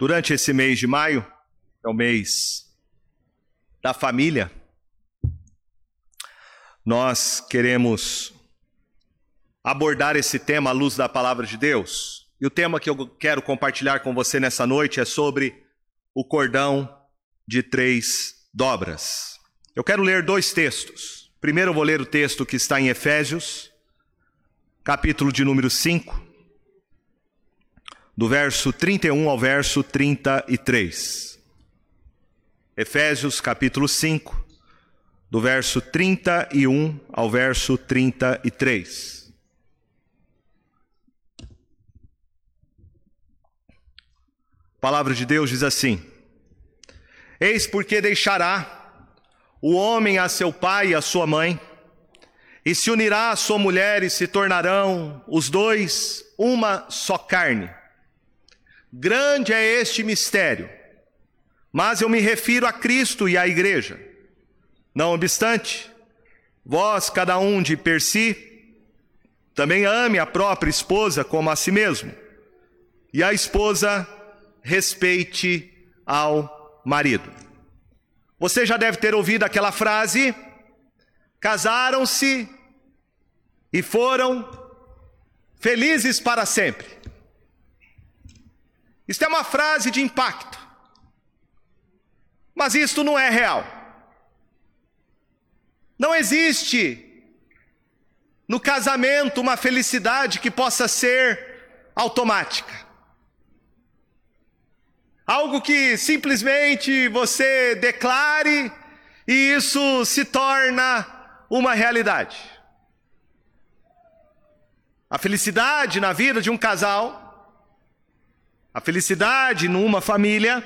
Durante esse mês de maio, é o mês da família, nós queremos abordar esse tema à luz da palavra de Deus. E o tema que eu quero compartilhar com você nessa noite é sobre o cordão de três dobras. Eu quero ler dois textos. Primeiro eu vou ler o texto que está em Efésios, capítulo de número 5, do verso 31 ao verso 33. Efésios capítulo 5, do verso 31 ao verso 33. A palavra de Deus diz assim: Eis porque deixará o homem a seu pai e a sua mãe, e se unirá à sua mulher, e se tornarão os dois uma só carne. Grande é este mistério, mas eu me refiro a Cristo e à igreja. Não obstante, vós, cada um de per si, também ame a própria esposa como a si mesmo, e a esposa respeite ao marido. Você já deve ter ouvido aquela frase: casaram-se e foram felizes para sempre. Isto é uma frase de impacto, mas isto não é real. Não existe no casamento uma felicidade que possa ser automática. Algo que simplesmente você declare e isso se torna uma realidade. A felicidade na vida de um casal, a felicidade numa família,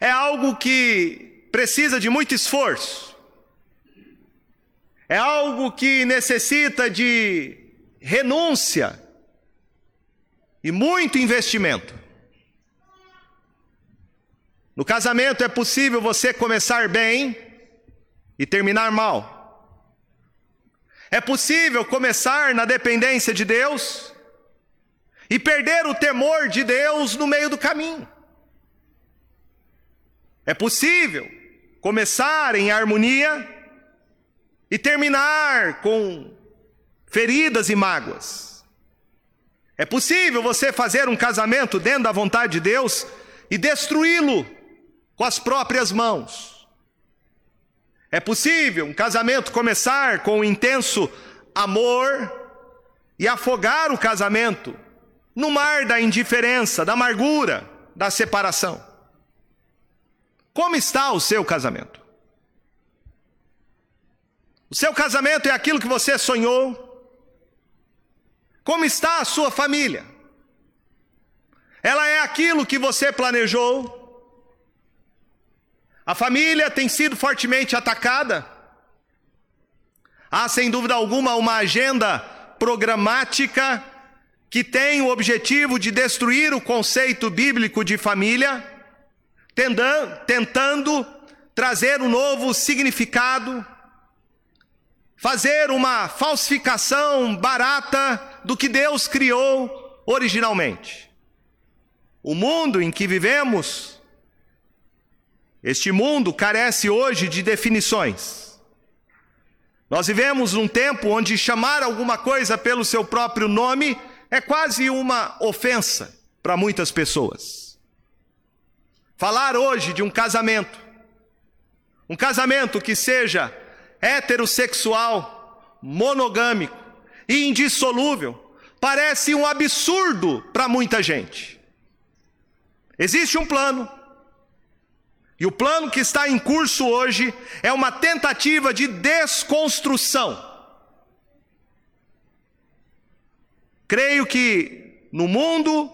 é algo que precisa de muito esforço, é algo que necessita de renúncia e muito investimento. No casamento é possível você começar bem e terminar mal. É possível começar na dependência de Deus e perder o temor de Deus no meio do caminho. É possível começar em harmonia e terminar com feridas e mágoas. É possível você fazer um casamento dentro da vontade de Deus e destruí-lo com as próprias mãos. É possível um casamento começar com um intenso amor e afogar o casamento no mar da indiferença, da amargura, da separação. Como está o seu casamento? O seu casamento é aquilo que você sonhou? Como está a sua família? Ela é aquilo que você planejou? A família tem sido fortemente atacada. Há, sem dúvida alguma, uma agenda programática que tem o objetivo de destruir o conceito bíblico de família, tentando trazer um novo significado, fazer uma falsificação barata do que Deus criou originalmente. O mundo em que vivemos este mundo carece hoje de definições. Nós vivemos num tempo onde chamar alguma coisa pelo seu próprio nome é quase uma ofensa para muitas pessoas. Falar hoje de um casamento, um casamento que seja heterossexual, monogâmico e indissolúvel, parece um absurdo para muita gente. Existe um plano, e o plano que está em curso hoje é uma tentativa de desconstrução. Creio que no mundo,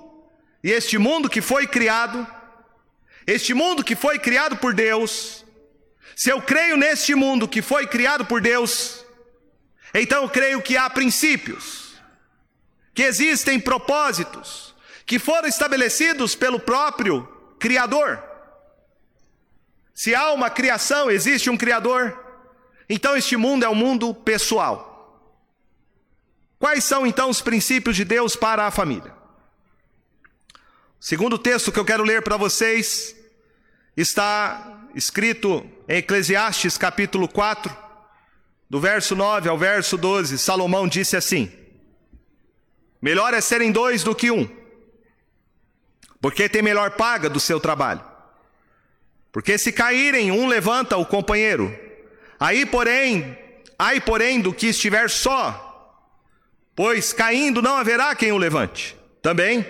e este mundo que foi criado, este mundo que foi criado por Deus, se eu creio neste mundo que foi criado por Deus, então eu creio que há princípios, que existem propósitos, que foram estabelecidos pelo próprio Criador. Se há uma criação, existe um Criador. Então este mundo é um mundo pessoal. Quais são então os princípios de Deus para a família? Segundo texto que eu quero ler para vocês está escrito em Eclesiastes capítulo 4, do verso 9 ao verso 12. Salomão disse assim: Melhor é serem dois do que um, porque tem melhor paga do seu trabalho. Porque se caírem, um levanta o companheiro. Aí, porém, ai, porém, do que estiver só, pois caindo não haverá quem o levante. Também,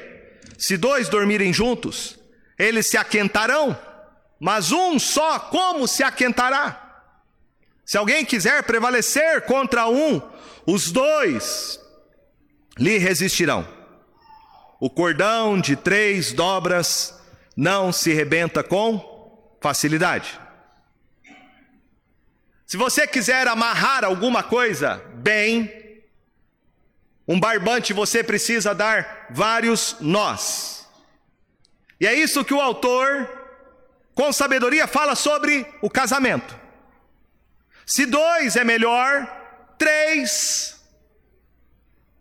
se dois dormirem juntos, eles se aquentarão, mas um só como se aquentará? Se alguém quiser prevalecer contra um, os dois lhe resistirão. O cordão de três dobras não se rebenta com facilidade. Se você quiser amarrar alguma coisa bem, um barbante você precisa dar vários nós. E é isso que o autor, com sabedoria, fala sobre o casamento. Se dois é melhor, três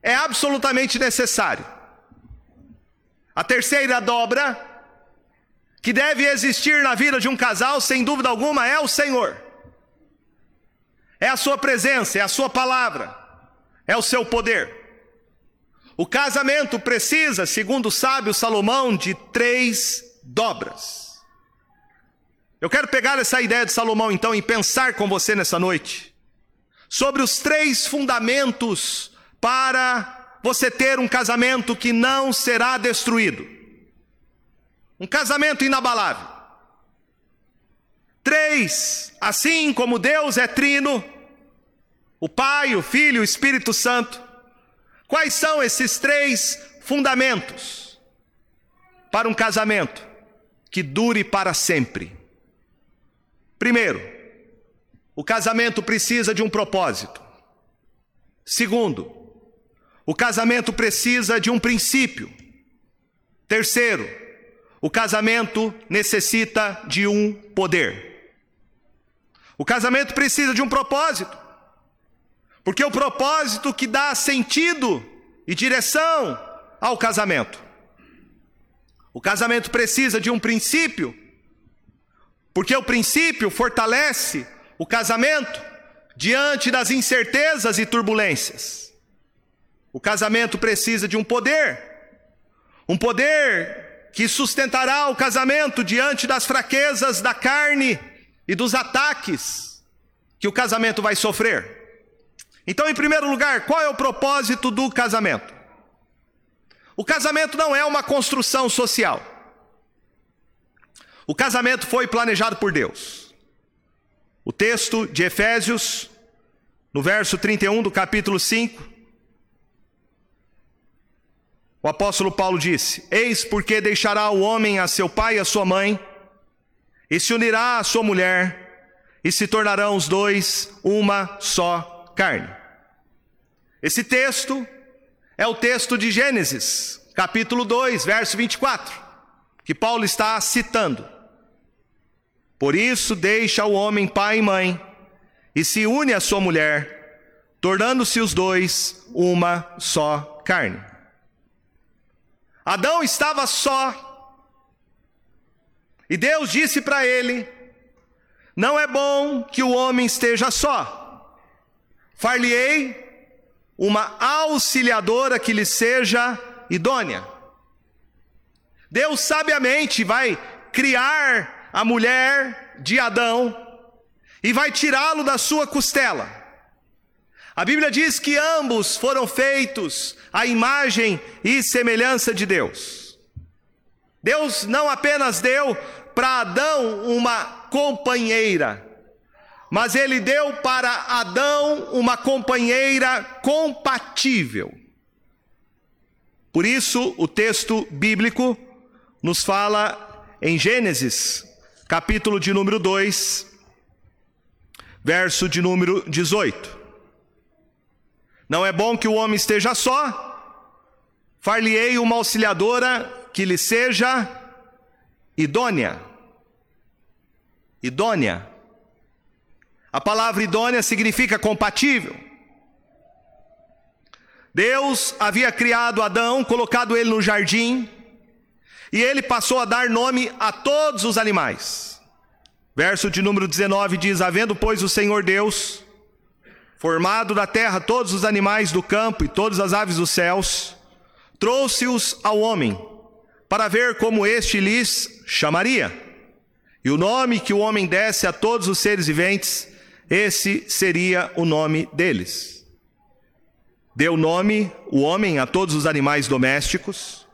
é absolutamente necessário. A terceira dobra, que deve existir na vida de um casal, sem dúvida alguma, é o Senhor. É a sua presença, é a sua palavra, é o seu poder. O casamento precisa, segundo o sábio Salomão, de três dobras. Eu quero pegar essa ideia de Salomão então e pensar com você nessa noite sobre os três fundamentos para você ter um casamento que não será destruído. Um casamento inabalável. Três, assim como Deus é trino, o Pai, o Filho e o Espírito Santo. Quais são esses três fundamentos para um casamento que dure para sempre? Primeiro, o casamento precisa de um propósito. Segundo, o casamento precisa de um princípio. Terceiro, o casamento necessita de um poder. O casamento precisa de um propósito. Porque é o propósito que dá sentido e direção ao casamento. O casamento precisa de um princípio porque o princípio fortalece o casamento diante das incertezas e turbulências. O casamento precisa de um poder, um poder que sustentará o casamento diante das fraquezas da carne e dos ataques que o casamento vai sofrer. Então, em primeiro lugar, qual é o propósito do casamento? O casamento não é uma construção social. O casamento foi planejado por Deus. O texto de Efésios, no verso 31 do capítulo 5, o apóstolo Paulo disse: Eis porque deixará o homem a seu pai e a sua mãe, e se unirá à sua mulher, e se tornarão os dois uma só carne. Esse texto é o texto de Gênesis, capítulo 2, verso 24, que Paulo está citando. Por isso, deixa o homem pai e mãe e se une à sua mulher, tornando-se os dois uma só carne. Adão estava só. E Deus disse para ele: Não é bom que o homem esteja só. Far-lhe-ei uma auxiliadora que lhe seja idônea. Deus sabiamente vai criar a mulher de Adão e vai tirá-lo da sua costela. A Bíblia diz que ambos foram feitos à imagem e semelhança de Deus. Deus não apenas deu para Adão uma companheira, mas ele deu para Adão uma companheira compatível. Por isso, o texto bíblico nos fala em Gênesis, capítulo de número 2, verso de número 18. Não é bom que o homem esteja só, far-lhe-ei uma auxiliadora que lhe seja idônea. Idônea. A palavra idônea significa compatível. Deus havia criado Adão, colocado ele no jardim, E ele passou a dar nome a todos os animais. Verso de número 19 diz: Havendo, pois, o Senhor Deus formado da terra todos os animais do campo e todas as aves dos céus, trouxe-os ao homem, para ver como este lhes chamaria. E o nome que o homem desse a todos os seres viventes, esse seria o nome deles. Deu nome o homem a todos os animais domésticos,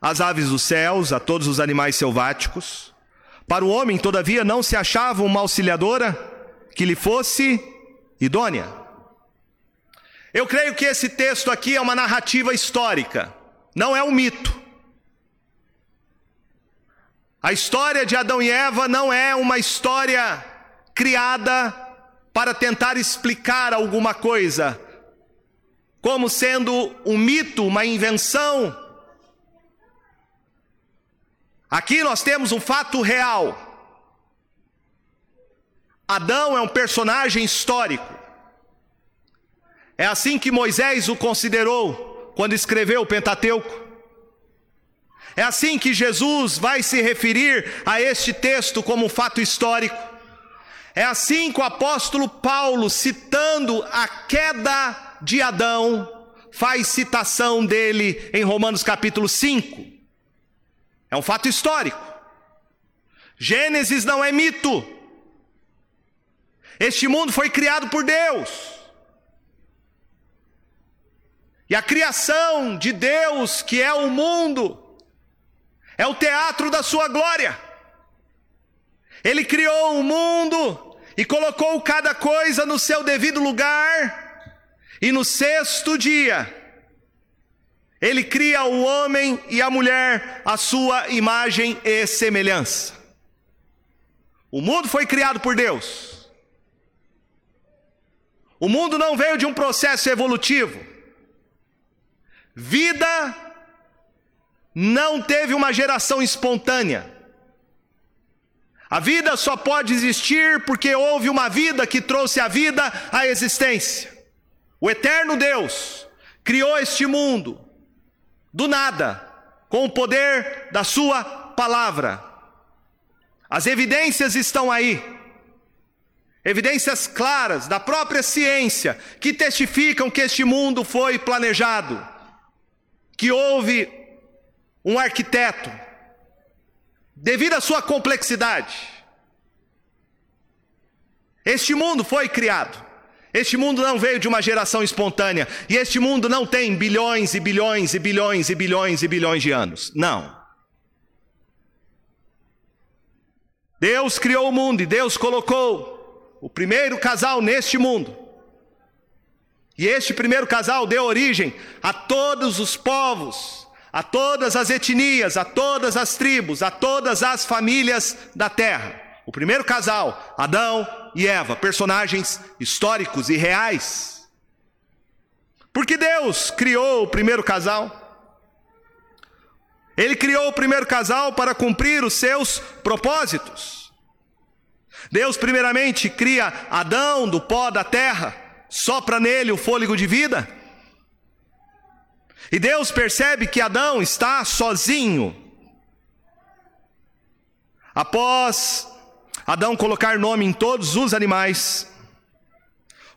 às aves dos céus, a todos os animais selváticos. Para o homem, todavia, não se achava uma auxiliadora que lhe fosse idônea. Eu creio que esse texto aqui é uma narrativa histórica, não é um mito. A história de Adão e Eva não é uma história criada para tentar explicar alguma coisa, como sendo um mito, uma invenção. Aqui nós temos um fato real. Adão é um personagem histórico. É assim que Moisés o considerou quando escreveu o Pentateuco. É assim que Jesus vai se referir a este texto como um fato histórico. É assim que o apóstolo Paulo, citando a queda de Adão, faz citação dele em Romanos capítulo 5. É um fato histórico. Gênesis não é mito. Este mundo foi criado por Deus. E a criação de Deus, que é o mundo, é o teatro da sua glória. Ele criou o mundo e colocou cada coisa no seu devido lugar, e no sexto dia, ele cria o homem e a mulher à sua imagem e semelhança. O mundo foi criado por Deus. O mundo não veio de um processo evolutivo. Vida não teve uma geração espontânea. A vida só pode existir porque houve uma vida que trouxe a vida à existência. O eterno Deus criou este mundo do nada, com o poder da Sua palavra. As evidências estão aí, evidências claras da própria ciência que testificam que este mundo foi planejado, que houve um arquiteto, devido à sua complexidade. Este mundo foi criado. Este mundo não veio de uma geração espontânea. E este mundo não tem bilhões e bilhões e bilhões e bilhões e bilhões de anos. Não. Deus criou o mundo e Deus colocou o primeiro casal neste mundo. E este primeiro casal deu origem a todos os povos a todas as etnias, a todas as tribos, a todas as famílias da terra. O primeiro casal, Adão e Eva, personagens históricos e reais. Porque Deus criou o primeiro casal. Ele criou o primeiro casal para cumprir os seus propósitos. Deus, primeiramente, cria Adão do pó da terra, sopra nele o fôlego de vida e Deus percebe que Adão está sozinho. Após Adão colocar nome em todos os animais,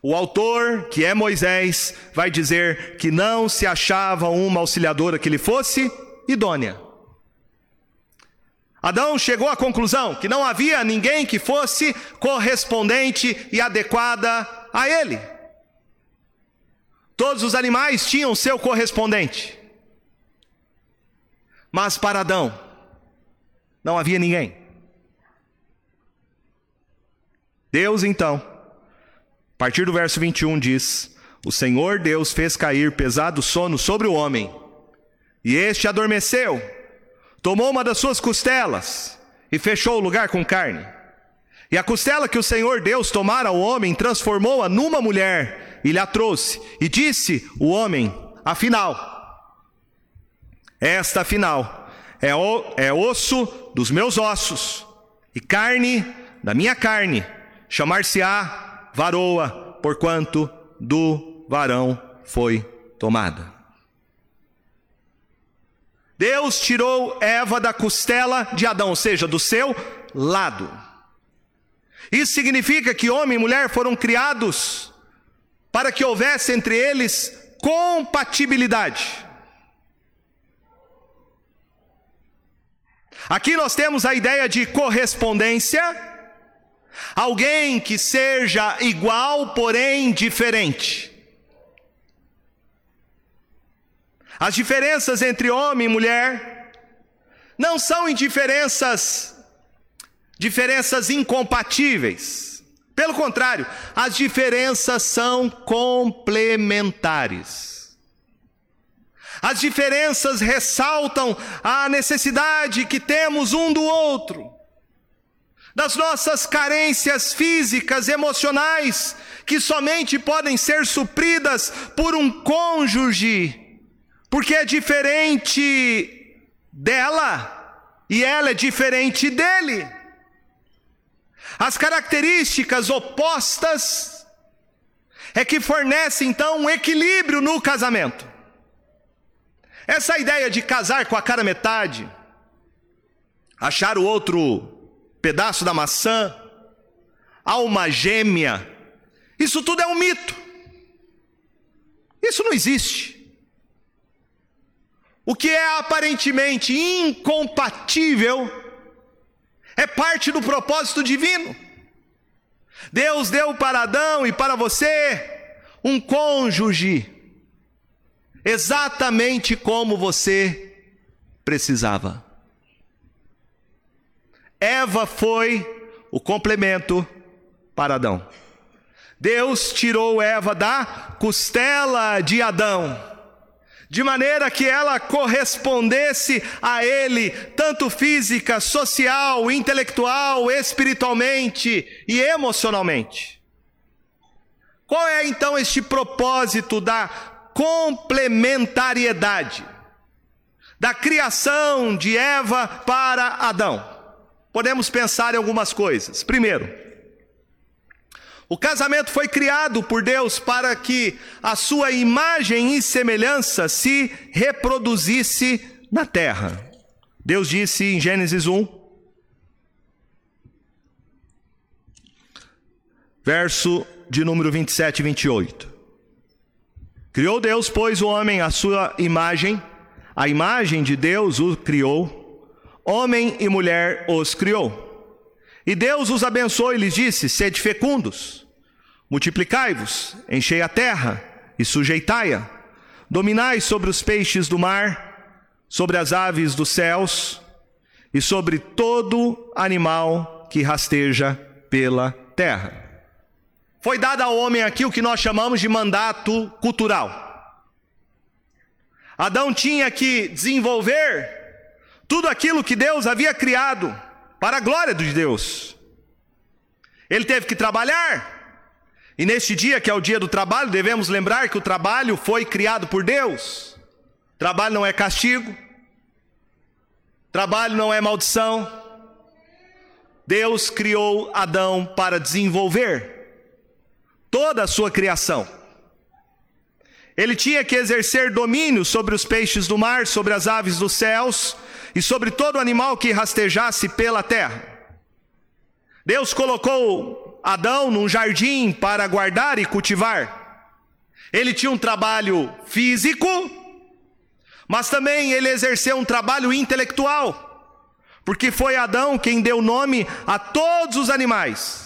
o autor, que é Moisés, vai dizer que não se achava uma auxiliadora que lhe fosse idônea. Adão chegou à conclusão que não havia ninguém que fosse correspondente e adequada a ele. Todos os animais tinham seu correspondente. Mas para Adão, não havia ninguém. Deus então, a partir do verso 21 diz: O Senhor Deus fez cair pesado sono sobre o homem, e este adormeceu, tomou uma das suas costelas e fechou o lugar com carne. E a costela que o Senhor Deus tomara ao homem transformou-a numa mulher e lhe a trouxe. E disse o homem: Afinal, esta afinal é, o, é osso dos meus ossos e carne da minha carne. Chamar-se-á varoa, porquanto do varão foi tomada. Deus tirou Eva da costela de Adão, ou seja, do seu lado. Isso significa que homem e mulher foram criados para que houvesse entre eles compatibilidade. Aqui nós temos a ideia de correspondência, alguém que seja igual, porém diferente. As diferenças entre homem e mulher não são indiferenças diferenças incompatíveis. Pelo contrário, as diferenças são complementares. As diferenças ressaltam a necessidade que temos um do outro, das nossas carências físicas, emocionais, que somente podem ser supridas por um cônjuge, porque é diferente dela e ela é diferente dele. As características opostas é que fornecem então um equilíbrio no casamento. Essa ideia de casar com a cara metade, achar o outro pedaço da maçã, alma gêmea, isso tudo é um mito. Isso não existe. O que é aparentemente incompatível é parte do propósito divino. Deus deu para Adão e para você um cônjuge exatamente como você precisava. Eva foi o complemento para Adão. Deus tirou Eva da costela de Adão, de maneira que ela correspondesse a ele, tanto física, social, intelectual, espiritualmente e emocionalmente. Qual é então este propósito da complementariedade da criação de Eva para Adão. Podemos pensar em algumas coisas. Primeiro, o casamento foi criado por Deus para que a sua imagem e semelhança se reproduzisse na terra. Deus disse em Gênesis 1, verso de número 27 e 28. Criou Deus, pois, o homem à sua imagem, a imagem de Deus o criou, homem e mulher os criou. E Deus os abençoou e lhes disse: Sede fecundos, multiplicai-vos, enchei a terra e sujeitai-a, dominai sobre os peixes do mar, sobre as aves dos céus e sobre todo animal que rasteja pela terra. Foi dado ao homem aqui o que nós chamamos de mandato cultural. Adão tinha que desenvolver tudo aquilo que Deus havia criado para a glória de Deus. Ele teve que trabalhar. E neste dia, que é o dia do trabalho, devemos lembrar que o trabalho foi criado por Deus. Trabalho não é castigo. Trabalho não é maldição. Deus criou Adão para desenvolver toda a sua criação. Ele tinha que exercer domínio sobre os peixes do mar, sobre as aves dos céus e sobre todo animal que rastejasse pela terra. Deus colocou Adão num jardim para guardar e cultivar. Ele tinha um trabalho físico, mas também ele exerceu um trabalho intelectual, porque foi Adão quem deu nome a todos os animais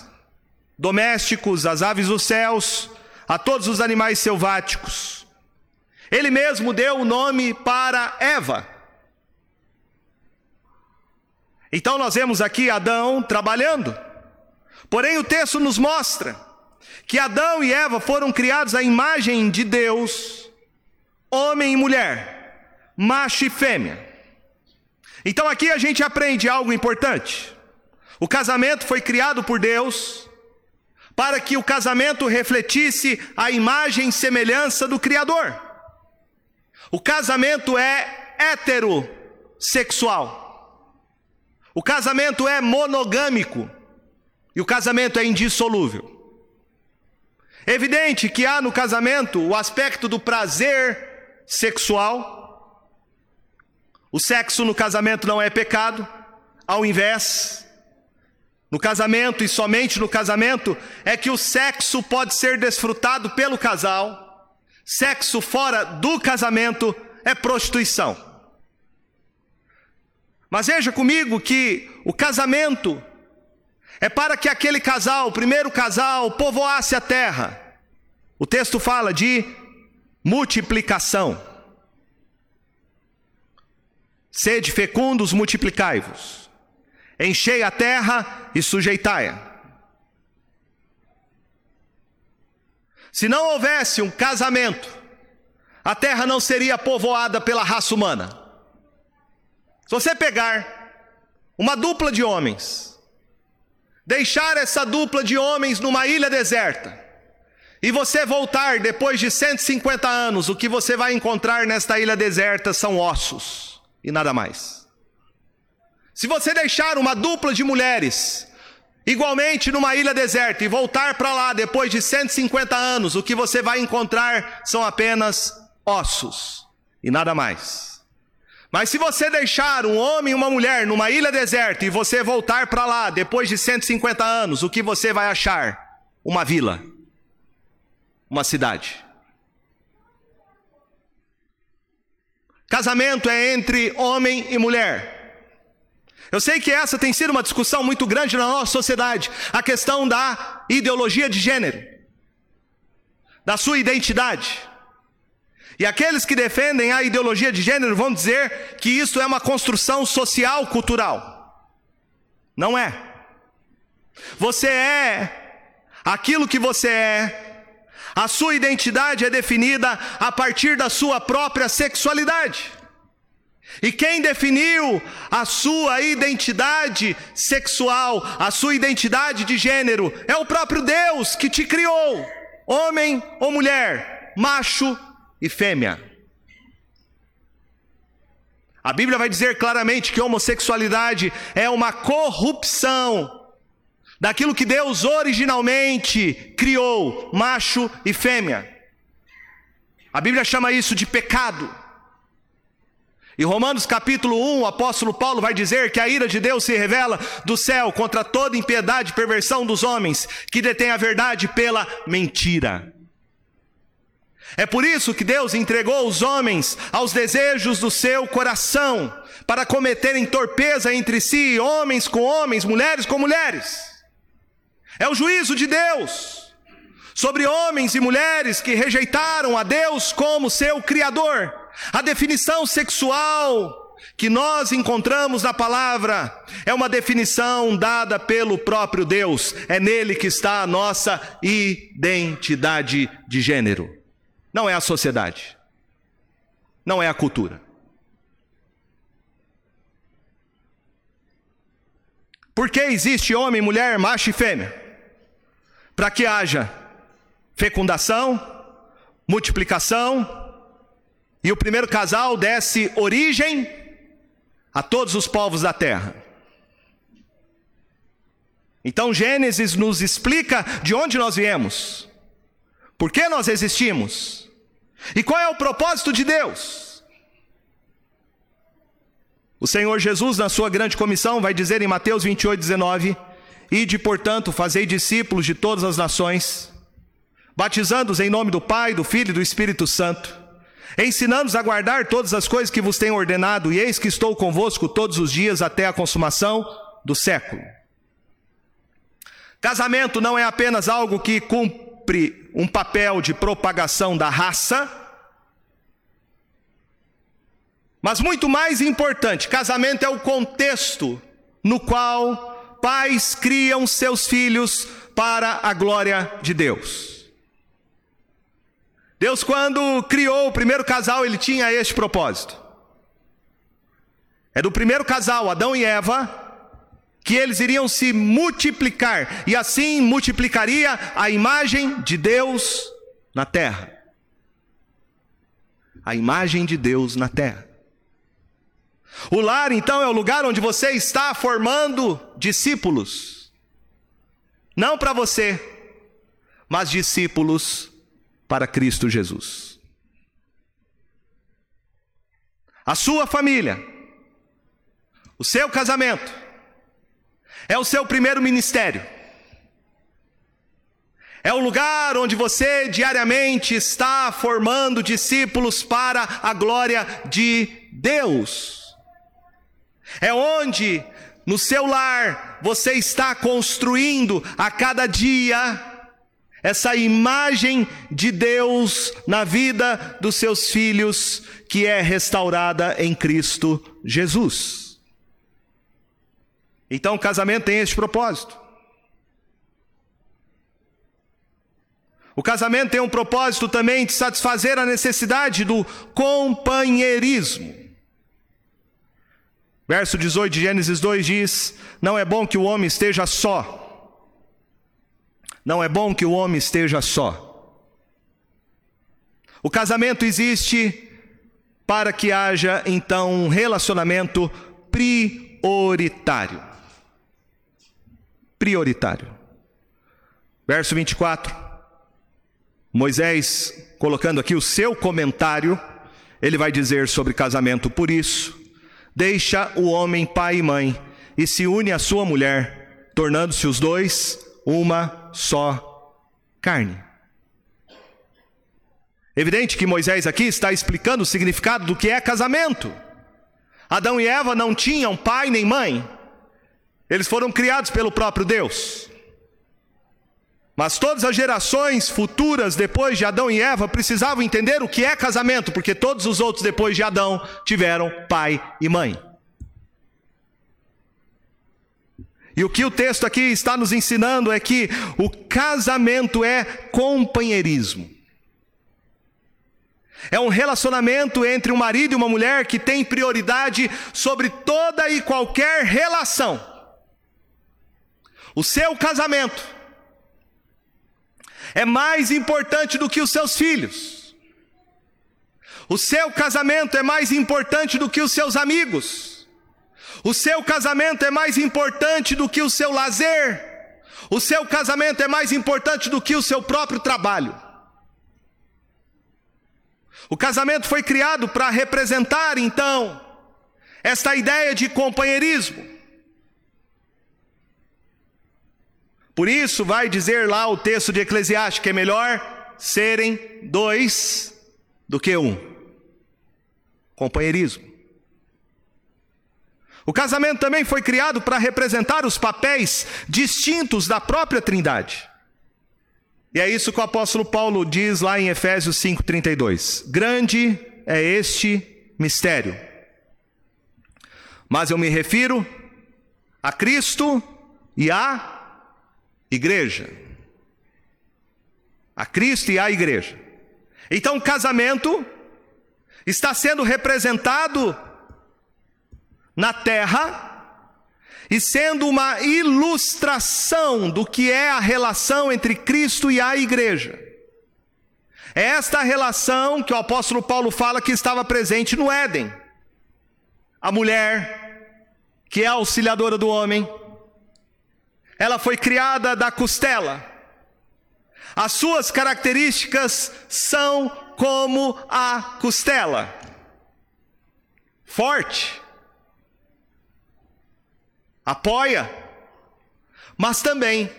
domésticos, as aves dos céus, a todos os animais selváticos. Ele mesmo deu o nome para Eva. Então nós vemos aqui Adão trabalhando. Porém, o texto nos mostra que Adão e Eva foram criados à imagem de Deus, homem e mulher, macho e fêmea. Então aqui a gente aprende algo importante. O casamento foi criado por Deus para que o casamento refletisse a imagem e semelhança do Criador. O casamento é heterossexual. O casamento é monogâmico. E o casamento é indissolúvel. É evidente que há no casamento o aspecto do prazer sexual, O sexo no casamento não é pecado, ao invés, no casamento e somente no casamento é que o sexo pode ser desfrutado pelo casal. Sexo fora do casamento é prostituição. Mas veja comigo que o casamento é para que aquele casal, o primeiro casal, povoasse a terra. O texto fala de multiplicação. Sede fecundos, multiplicai-vos. Enchei a terra e sujeitai-a. Se não houvesse um casamento, a terra não seria povoada pela raça humana. Se você pegar uma dupla de homens, deixar essa dupla de homens numa ilha deserta, e você voltar depois de 150 anos, o que você vai encontrar nesta ilha deserta são ossos e nada mais. Se você deixar uma dupla de mulheres igualmente numa ilha deserta e voltar para lá depois de 150 anos, o que você vai encontrar são apenas ossos e nada mais. Mas se você deixar um homem e uma mulher numa ilha deserta e você voltar para lá depois de 150 anos, o que você vai achar? Uma vila, uma cidade. Casamento é entre homem e mulher. Eu sei que essa tem sido uma discussão muito grande na nossa sociedade, a questão da ideologia de gênero, da sua identidade. E aqueles que defendem a ideologia de gênero vão dizer que isso é uma construção social cultural. Não é. Você é aquilo que você é a sua identidade é definida a partir da sua própria sexualidade. E quem definiu a sua identidade sexual, a sua identidade de gênero, é o próprio Deus que te criou, homem ou mulher, macho e fêmea. A Bíblia vai dizer claramente que homossexualidade é uma corrupção daquilo que Deus originalmente criou, macho e fêmea. A Bíblia chama isso de pecado. Em Romanos capítulo 1, o apóstolo Paulo vai dizer que a ira de Deus se revela do céu contra toda impiedade e perversão dos homens que detêm a verdade pela mentira. É por isso que Deus entregou os homens aos desejos do seu coração, para cometerem torpeza entre si, homens com homens, mulheres com mulheres. É o juízo de Deus sobre homens e mulheres que rejeitaram a Deus como seu Criador. A definição sexual que nós encontramos na palavra é uma definição dada pelo próprio Deus. É nele que está a nossa identidade de gênero. Não é a sociedade. Não é a cultura. Por que existe homem, mulher, macho e fêmea? para que haja fecundação, multiplicação, e o primeiro casal desse origem a todos os povos da terra. Então Gênesis nos explica de onde nós viemos, por que nós existimos e qual é o propósito de Deus. O Senhor Jesus, na sua grande comissão, vai dizer em Mateus 28, 19: Ide, portanto, fazei discípulos de todas as nações, batizando-os em nome do Pai, do Filho e do Espírito Santo, ensinando-os a guardar todas as coisas que vos tenho ordenado, e eis que estou convosco todos os dias até a consumação do século. Casamento não é apenas algo que cumpre um papel de propagação da raça, mas muito mais importante, casamento é o contexto no qual pais criam seus filhos para a glória de Deus. Deus, quando criou o primeiro casal, ele tinha este propósito. É do primeiro casal, Adão e Eva, que eles iriam se multiplicar, e assim multiplicaria a imagem de Deus na terra. A imagem de Deus na terra. O lar, então, é o lugar onde você está formando discípulos. Não para você, mas discípulos para Cristo Jesus. A sua família O seu casamento é o seu primeiro ministério. É o lugar onde você diariamente está formando discípulos para a glória de Deus. É onde no seu lar você está construindo a cada dia essa imagem de Deus na vida dos seus filhos, que é restaurada em Cristo Jesus. Então o casamento tem este propósito. O casamento tem um propósito também de satisfazer a necessidade do companheirismo. Verso 18 de Gênesis 2 diz: Não é bom que o homem esteja só. Não é bom que o homem esteja só. O casamento existe para que haja então um relacionamento prioritário. Prioritário. Verso 24. Moisés, colocando aqui o seu comentário, ele vai dizer sobre casamento: Por isso, deixa o homem pai e mãe e se une à sua mulher, tornando-se os dois uma só carne. Evidente que Moisés aqui está explicando o significado do que é casamento. Adão e Eva não tinham pai nem mãe, eles foram criados pelo próprio Deus. Mas todas as gerações futuras depois de Adão e Eva precisavam entender o que é casamento, porque todos os outros depois de Adão tiveram pai e mãe. E o que o texto aqui está nos ensinando é que o casamento é companheirismo. É um relacionamento entre um marido e uma mulher que tem prioridade sobre toda e qualquer relação. O seu casamento é mais importante do que os seus filhos. O seu casamento é mais importante do que os seus amigos. O seu casamento é mais importante do que o seu lazer. O seu casamento é mais importante do que o seu próprio trabalho. O casamento foi criado para representar, então, esta ideia de companheirismo. Por isso, vai dizer lá o texto de Eclesiastes que é melhor serem dois do que um. Companheirismo. O casamento também foi criado para representar os papéis distintos da própria Trindade. E é isso que o apóstolo Paulo diz lá em Efésios 5:32. Grande é este mistério. Mas eu me refiro a Cristo e à igreja. A Cristo e à igreja. Então o casamento está sendo representado na terra e sendo uma ilustração do que é a relação entre Cristo e a igreja. É esta relação que o apóstolo Paulo fala que estava presente no Éden. A mulher, que é a auxiliadora do homem, ela foi criada da costela. As suas características são como a costela: forte, apoia, mas também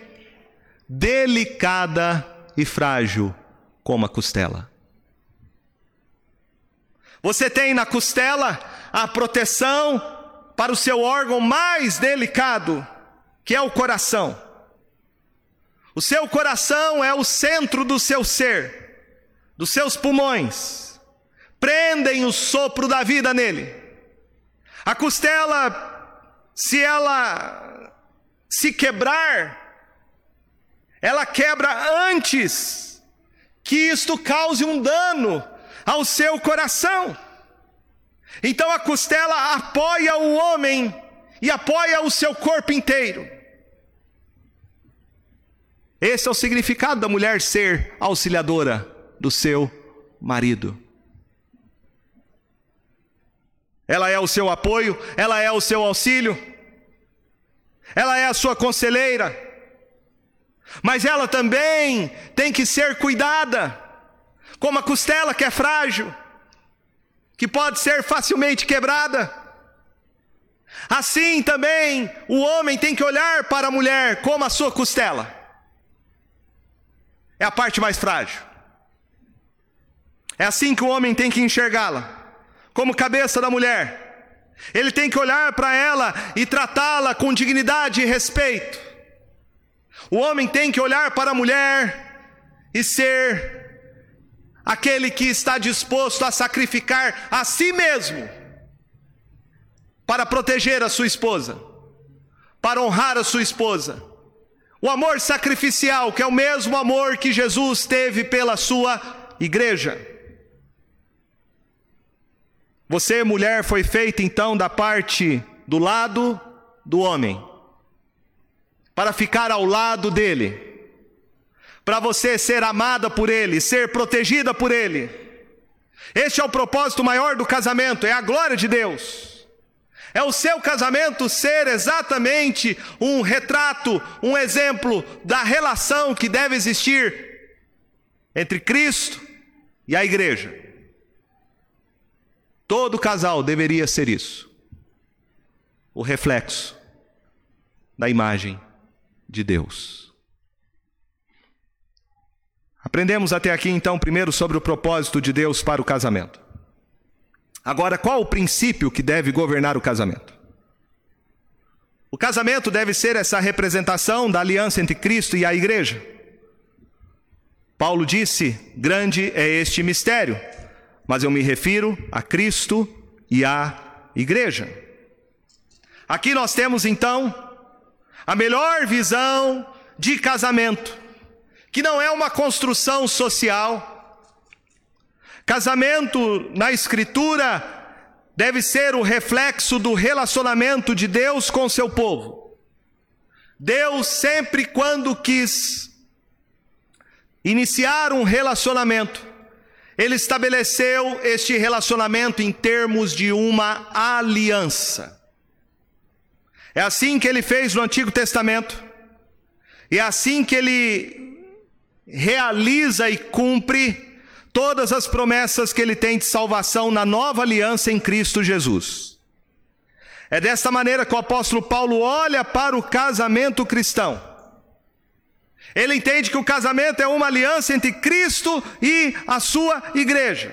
delicada e frágil como a costela. Você tem na costela a proteção para o seu órgão mais delicado, que é o coração. O seu coração é o centro do seu ser, dos seus pulmões. Prendem o sopro da vida nele. A costela se ela se quebrar, ela quebra antes que isto cause um dano ao seu coração. Então a costela apoia o homem e apoia o seu corpo inteiro. Esse é o significado da mulher ser auxiliadora do seu marido. Ela é o seu apoio, ela é o seu auxílio ela é a sua conselheira, mas ela também tem que ser cuidada, como a costela que é frágil, que pode ser facilmente quebrada. Assim também o homem tem que olhar para a mulher como a sua costela. É a parte mais frágil. É assim que o homem tem que enxergá-la, como cabeça da mulher. Ele tem que olhar para ela e tratá-la com dignidade e respeito. O homem tem que olhar para a mulher e ser aquele que está disposto a sacrificar a si mesmo para proteger a sua esposa, para honrar a sua esposa. O amor sacrificial, que é o mesmo amor que Jesus teve pela sua igreja. Você, mulher, foi feita então da parte do lado do homem, para ficar ao lado dele, para você ser amada por ele, ser protegida por ele. Este é o propósito maior do casamento, é a glória de Deus. É o seu casamento ser exatamente um retrato, um exemplo da relação que deve existir entre Cristo e a igreja. Todo casal deveria ser isso. O reflexo da imagem de Deus. Aprendemos até aqui então primeiro sobre o propósito de Deus para o casamento. Agora, qual o princípio que deve governar o casamento? O casamento deve ser essa representação da aliança entre Cristo e a igreja. Paulo disse: grande é este mistério, mas eu me refiro a Cristo e à igreja. Aqui nós temos então a melhor visão de casamento, que não é uma construção social, Casamento na Escritura deve ser o reflexo do relacionamento de Deus com seu povo. Deus, sempre quando quis iniciar um relacionamento, ele estabeleceu este relacionamento em termos de uma aliança. É assim que ele fez no Antigo Testamento, e é assim que ele realiza e cumpre todas as promessas que ele tem de salvação na nova aliança em Cristo Jesus. É desta maneira que o apóstolo Paulo olha para o casamento cristão. Ele entende que o casamento é uma aliança entre Cristo e a sua igreja.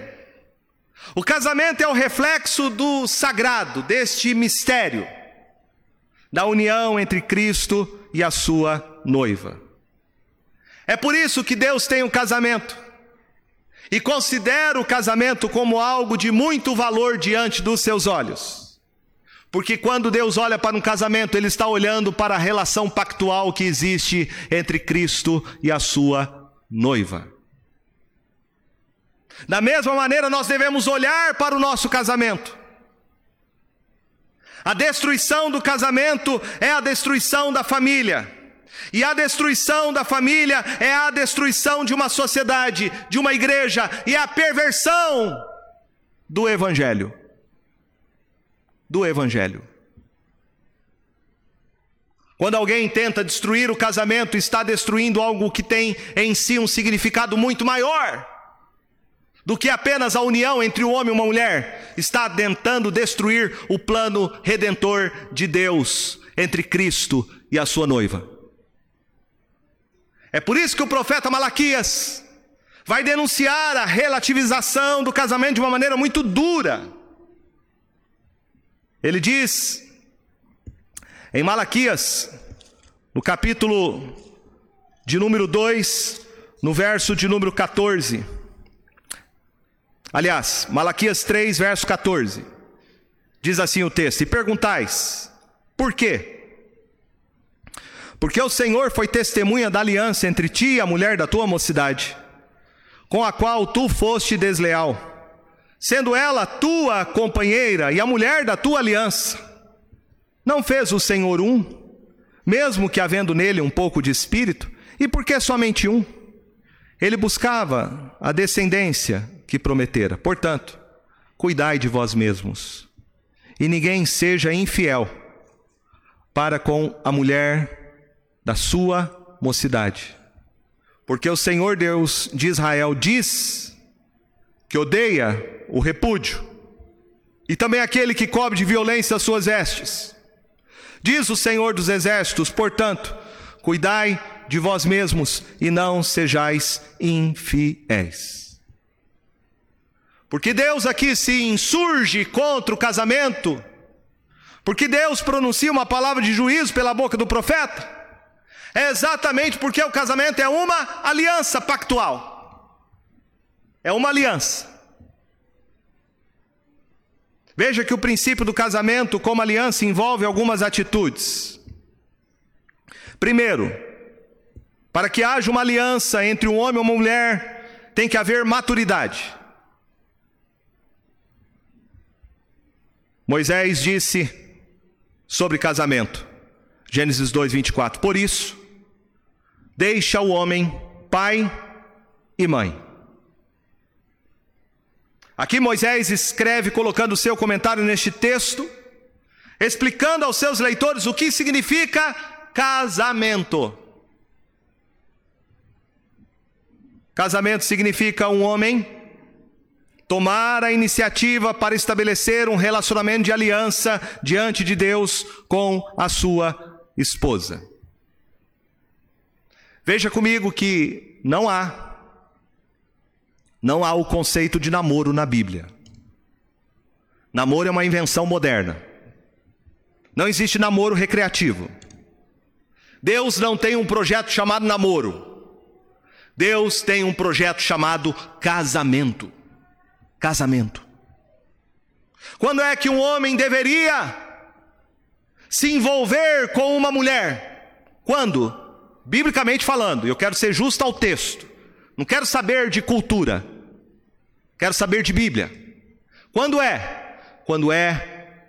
O casamento é o reflexo do sagrado, deste mistério, da união entre Cristo e a sua noiva. É por isso que Deus tem o um casamento e considera o casamento como algo de muito valor diante dos seus olhos. Porque quando Deus olha para um casamento, Ele está olhando para a relação pactual que existe entre Cristo e a sua noiva. Da mesma maneira, nós devemos olhar para o nosso casamento. A destruição do casamento é a destruição da família. E a destruição da família é a destruição de uma sociedade, de uma igreja, e é a perversão do Evangelho. Do Evangelho. Quando alguém tenta destruir o casamento, está destruindo algo que tem em si um significado muito maior do que apenas a união entre o homem e uma mulher. Está tentando destruir o plano redentor de Deus entre Cristo e a sua noiva. É por isso que o profeta Malaquias vai denunciar a relativização do casamento de uma maneira muito dura. Ele diz em Malaquias, no capítulo de número 2, no verso de número 14. Aliás, Malaquias 3, verso 14. Diz assim o texto: E perguntais, por quê? Porque o Senhor foi testemunha da aliança entre ti e a mulher da tua mocidade, com a qual tu foste desleal, sendo ela tua companheira e a mulher da tua aliança. Não fez o Senhor um, mesmo que havendo nele um pouco de espírito, e por que somente um? Ele buscava a descendência que prometera. Portanto, cuidai de vós mesmos, e ninguém seja infiel para com a mulher da sua mocidade. Porque o Senhor Deus de Israel diz que odeia o repúdio, e também aquele que cobre de violência as suas vestes. Diz o Senhor dos Exércitos, portanto, cuidai de vós mesmos e não sejais infiéis. Porque Deus aqui se insurge contra o casamento, porque Deus pronuncia uma palavra de juízo pela boca do profeta, é exatamente porque o casamento é uma aliança pactual, é uma aliança. Veja que o princípio do casamento como aliança envolve algumas atitudes. Primeiro, para que haja uma aliança entre um homem e uma mulher, tem que haver maturidade. Moisés disse sobre casamento, Gênesis 2, 24: Por isso, deixa o homem pai e mãe Aqui Moisés escreve, colocando o seu comentário neste texto, explicando aos seus leitores o que significa casamento. Casamento significa um homem tomar a iniciativa para estabelecer um relacionamento de aliança diante de Deus com a sua esposa. Veja comigo que não há não há o conceito de namoro na Bíblia. Namoro é uma invenção moderna. Não existe namoro recreativo. Deus não tem um projeto chamado namoro. Deus tem um projeto chamado casamento. Casamento. Quando é que um homem deveria se envolver com uma mulher? Quando? Biblicamente falando, eu quero ser justo ao texto. Não quero saber de cultura. Quero saber de Bíblia. Quando é? Quando é,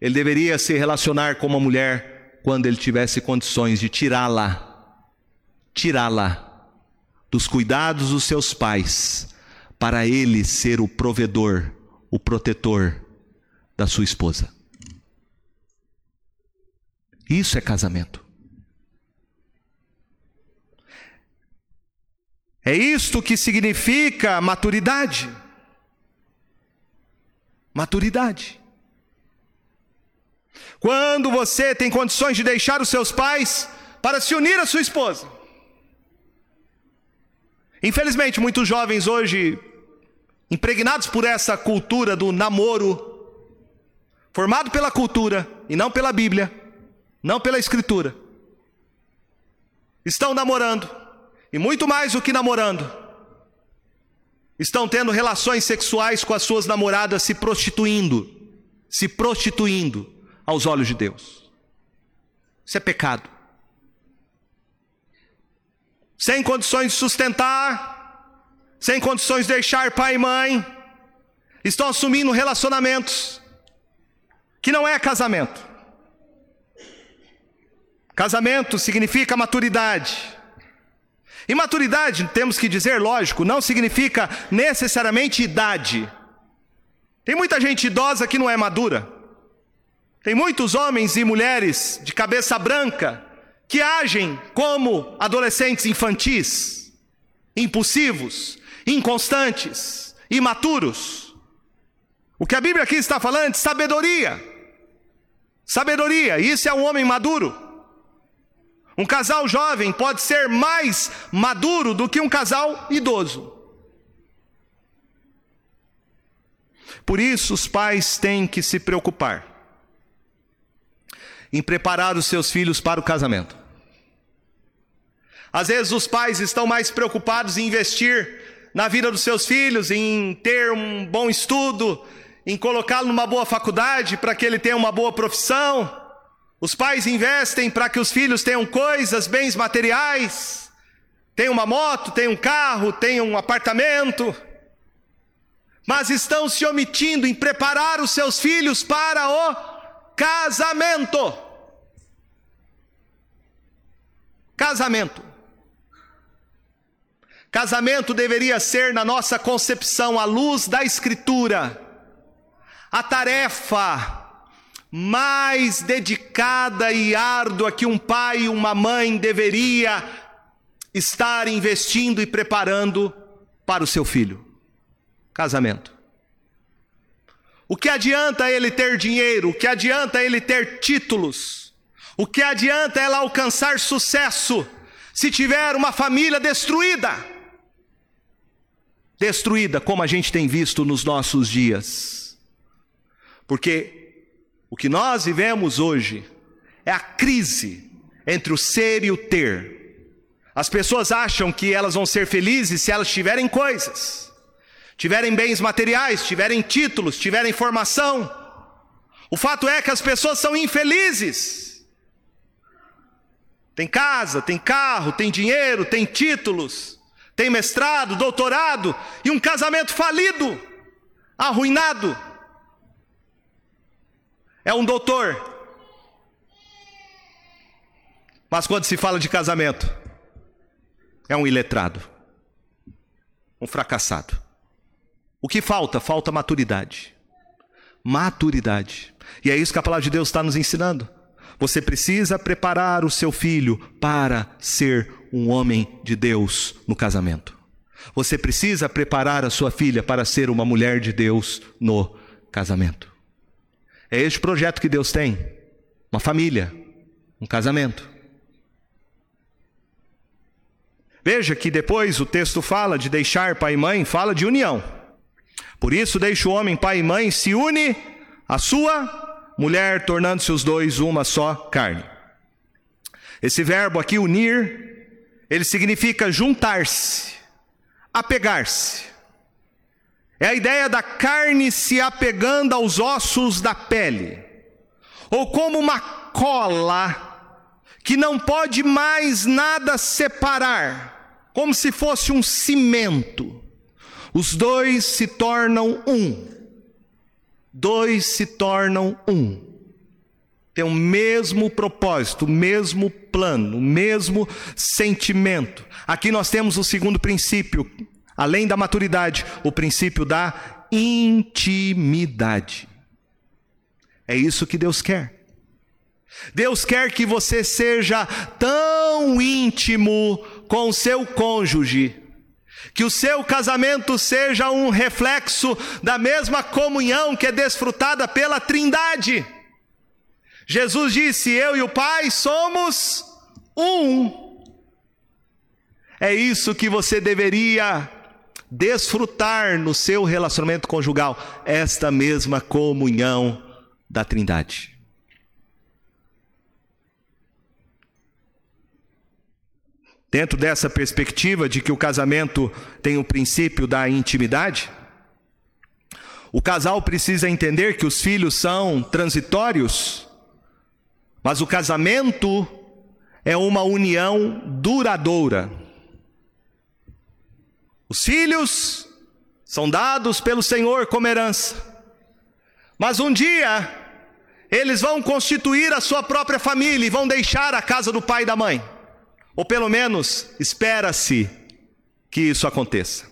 ele deveria se relacionar com uma mulher quando ele tivesse condições de tirá-la, tirá-la dos cuidados dos seus pais, para ele ser o provedor, o protetor da sua esposa. Isso é casamento. É isto que significa maturidade. Maturidade. Quando você tem condições de deixar os seus pais para se unir à sua esposa. Infelizmente, muitos jovens hoje, impregnados por essa cultura do namoro, formado pela cultura e não pela Bíblia, não pela Escritura, estão namorando e muito mais do que namorando, estão tendo relações sexuais com as suas namoradas, se prostituindo, se prostituindo aos olhos de Deus. Isso é pecado. Sem condições de sustentar, sem condições de deixar pai e mãe, estão assumindo relacionamentos que não é casamento. Casamento significa maturidade. E maturidade, temos que dizer, lógico, não significa necessariamente idade. Tem muita gente idosa que não é madura. Tem muitos homens e mulheres de cabeça branca que agem como adolescentes infantis, impulsivos, inconstantes, imaturos. O que a Bíblia aqui está falando é sabedoria. Sabedoria, isso é um homem maduro. Um casal jovem pode ser mais maduro do que um casal idoso. Por isso, os pais têm que se preocupar em preparar os seus filhos para o casamento. Às vezes, os pais estão mais preocupados em investir na vida dos seus filhos, em ter um bom estudo, em colocá-lo numa boa faculdade para que ele tenha uma boa profissão os pais investem para que os filhos tenham coisas, bens materiais, tenham uma moto, tenham um carro, tenham um apartamento, mas estão se omitindo em preparar os seus filhos para o casamento. Casamento. Casamento deveria ser, na nossa concepção, à luz da Escritura, a tarefa mais dedicada e árdua que um pai e uma mãe deveria estar investindo e preparando para o seu filho. Casamento. O que adianta ele ter dinheiro? O que adianta ele ter títulos? O que adianta ela alcançar sucesso se tiver uma família destruída? Destruída, como a gente tem visto nos nossos dias. Porque o que nós vivemos hoje é a crise entre o ser e o ter. As pessoas acham que elas vão ser felizes se elas tiverem coisas, tiverem bens materiais, tiverem títulos, tiverem formação. O fato é que as pessoas são infelizes. Tem casa, tem carro, tem dinheiro, tem títulos, tem mestrado, doutorado e um casamento falido, arruinado. É um doutor, mas quando se fala de casamento, é um iletrado, um fracassado. O que falta? Falta maturidade. Maturidade. E é isso que a palavra de Deus está nos ensinando. Você precisa preparar o seu filho para ser um homem de Deus no casamento. Você precisa preparar a sua filha para ser uma mulher de Deus no casamento. É este projeto que Deus tem: uma família, um casamento. Veja que depois o texto fala de deixar pai e mãe, fala de união. Por isso deixa o homem pai e mãe, se une à sua mulher, tornando-se os dois uma só carne. Esse verbo aqui, unir, ele significa juntar-se, apegar-se. É a ideia da carne se apegando aos ossos da pele, ou como uma cola que não pode mais nada separar como se fosse um cimento. Os dois se tornam um. Dois se tornam um. Tem o mesmo propósito, o mesmo plano, o mesmo sentimento. Aqui nós temos o segundo princípio, além da maturidade, o princípio da intimidade. É isso que Deus quer. Deus quer que você seja tão íntimo com o seu cônjuge. Que o seu casamento seja um reflexo da mesma comunhão que é desfrutada pela Trindade. Jesus disse: Eu e o Pai somos um. É isso que você deveria desfrutar no seu relacionamento conjugal, esta mesma comunhão da Trindade. Dentro dessa perspectiva de que o casamento tem o princípio da intimidade, o casal precisa entender que os filhos são transitórios, mas o casamento é uma união duradoura. Os filhos são dados pelo Senhor como herança, mas um dia eles vão constituir a sua própria família e vão deixar a casa do pai e da mãe. Ou pelo menos espera-se que isso aconteça.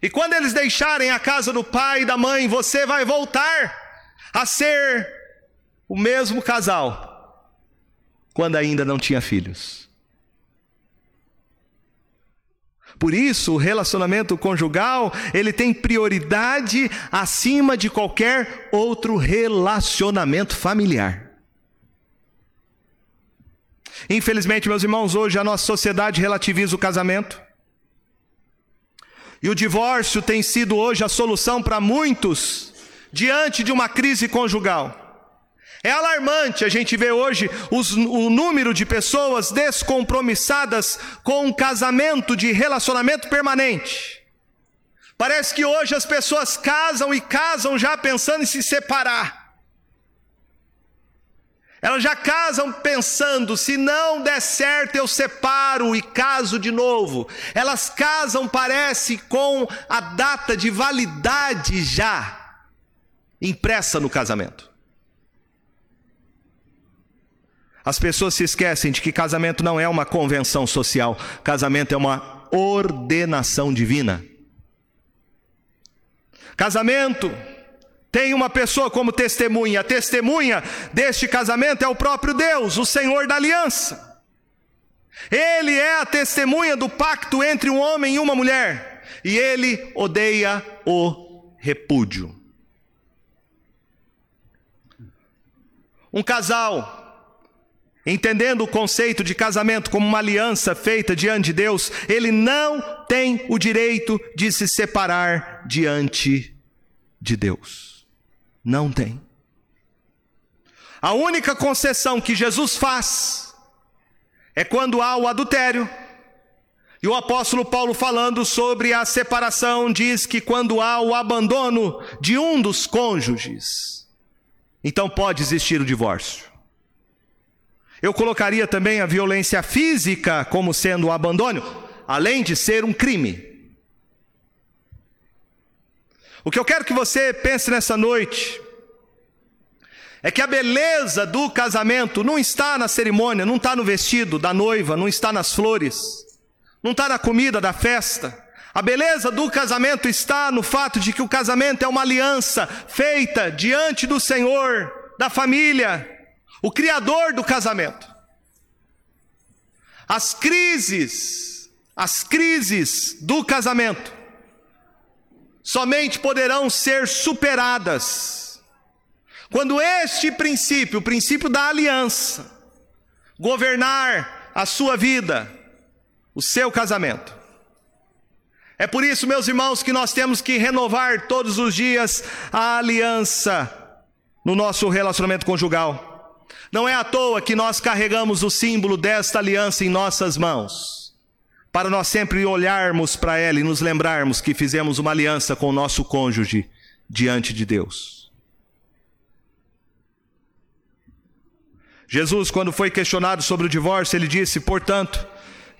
E quando eles deixarem a casa do pai e da mãe, você vai voltar a ser o mesmo casal quando ainda não tinha filhos. Por isso, o relacionamento conjugal, ele tem prioridade acima de qualquer outro relacionamento familiar. Infelizmente, meus irmãos, hoje a nossa sociedade relativiza o casamento. E o divórcio tem sido hoje a solução para muitos diante de uma crise conjugal. É alarmante a gente ver hoje os, o número de pessoas descompromissadas com um casamento de relacionamento permanente. Parece que hoje as pessoas casam e casam já pensando em se separar. Elas já casam pensando: se não der certo, eu separo e caso de novo. Elas casam, parece, com a data de validade já impressa no casamento. As pessoas se esquecem de que casamento não é uma convenção social, casamento é uma ordenação divina. Casamento tem uma pessoa como testemunha. A testemunha deste casamento é o próprio Deus, o Senhor da aliança. Ele é a testemunha do pacto entre um homem e uma mulher. E ele odeia o repúdio. Um casal, entendendo o conceito de casamento como uma aliança feita diante de Deus, ele não tem o direito de se separar diante de Deus. Não tem. A única concessão que Jesus faz é quando há o adultério. E o apóstolo Paulo, falando sobre a separação, diz que quando há o abandono de um dos cônjuges, então pode existir o divórcio. Eu colocaria também a violência física como sendo o abandono, além de ser um crime. O que eu quero que você pense nessa noite é que a beleza do casamento não está na cerimônia, não está no vestido da noiva, não está nas flores, não está na comida da festa. A beleza do casamento está no fato de que o casamento é uma aliança feita diante do Senhor, da família, o Criador do casamento. As crises, as crises do casamento, somente poderão ser superadas quando este princípio, o princípio da aliança, governar a sua vida, o seu casamento. É por isso, meus irmãos, que nós temos que renovar todos os dias a aliança no nosso relacionamento conjugal. Não é à toa que nós carregamos o símbolo desta aliança em nossas mãos, para nós sempre olharmos para ela e nos lembrarmos que fizemos uma aliança com o nosso cônjuge diante de Deus. Jesus, quando foi questionado sobre o divórcio, ele disse: portanto,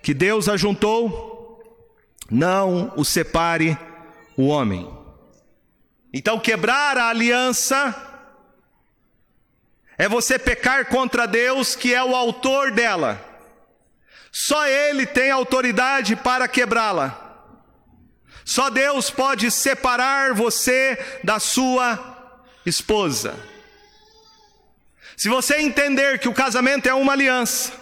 que Deus ajuntou, não o separe o homem. Então, quebrar a aliança é você pecar contra Deus, que é o autor dela. Só Ele tem autoridade para quebrá-la. Só Deus pode separar você da sua esposa. Se você entender que o casamento é uma aliança,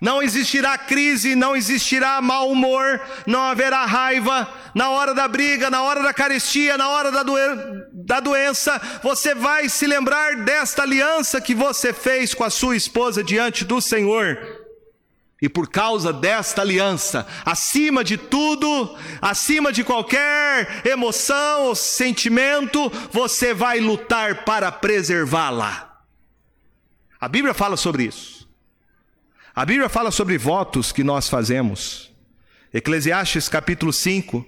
não existirá crise, não existirá mau humor, não haverá raiva. Na hora da briga, na hora da carestia, na hora da, da doença, você vai se lembrar desta aliança que você fez com a sua esposa diante do Senhor. E por causa desta aliança, acima de tudo, acima de qualquer emoção ou sentimento, você vai lutar para preservá-la. A Bíblia fala sobre isso. A Bíblia fala sobre votos que nós fazemos. Eclesiastes capítulo 5,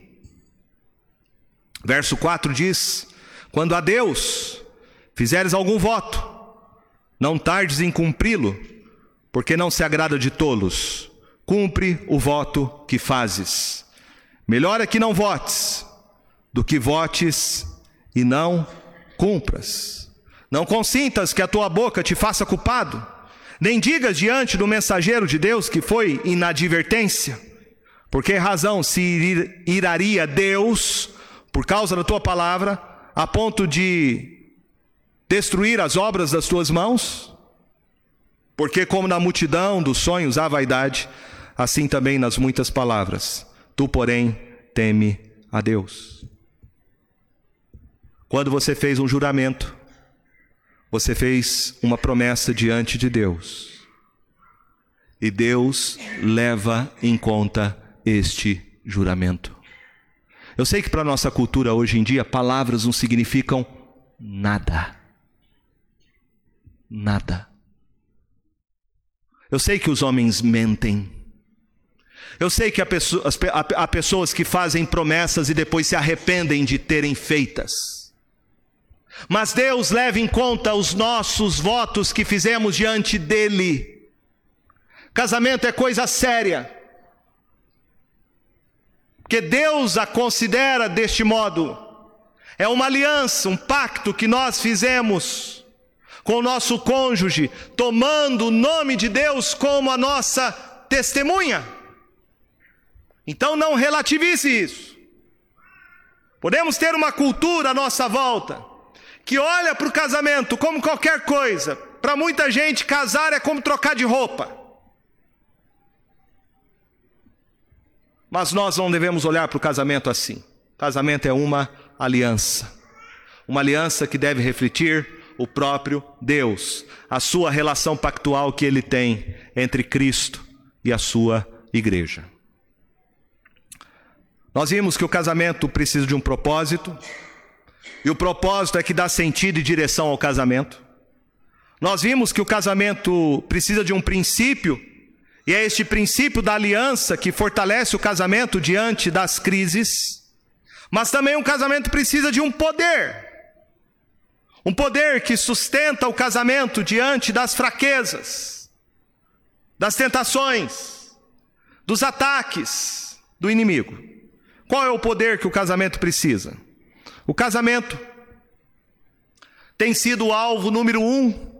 verso 4 diz: Quando a Deus fizeres algum voto, não tardes em cumpri-lo, porque não se agrada de tolos. Cumpre o voto que fazes. Melhor é que não votes, do que votes e não cumpras. Não consintas que a tua boca te faça culpado, nem digas diante do mensageiro de Deus que foi inadvertência. Por que razão se iraria Deus por causa da tua palavra, a ponto de destruir as obras das tuas mãos? Porque, como na multidão dos sonhos há vaidade, assim também nas muitas palavras. Tu, porém, teme a Deus. Quando você fez um juramento, você fez uma promessa diante de Deus. E Deus leva em conta este juramento. Eu sei que para a nossa cultura hoje em dia, palavras não significam nada. Nada. Eu sei que os homens mentem. Eu sei que há pessoas, há pessoas que fazem promessas e depois se arrependem de terem feitas. Mas Deus leva em conta os nossos votos que fizemos diante dEle. Casamento é coisa séria. Porque Deus a considera deste modo. É uma aliança, um pacto que nós fizemos com o nosso cônjuge, tomando o nome de Deus como a nossa testemunha. Então não relativize isso. Podemos ter uma cultura à nossa volta que olha para o casamento como qualquer coisa. Para muita gente, casar é como trocar de roupa. Mas nós não devemos olhar para o casamento assim. Casamento é uma aliança. Uma aliança que deve refletir o próprio Deus, a sua relação pactual que ele tem entre Cristo e a sua igreja. Nós vimos que o casamento precisa de um propósito, e o propósito é que dá sentido e direção ao casamento. Nós vimos que o casamento precisa de um princípio, e é este princípio da aliança que fortalece o casamento diante das crises. Mas também um casamento precisa de um poder. Um poder que sustenta o casamento diante das fraquezas, das tentações, dos ataques do inimigo. Qual é o poder que o casamento precisa? O casamento tem sido o alvo número um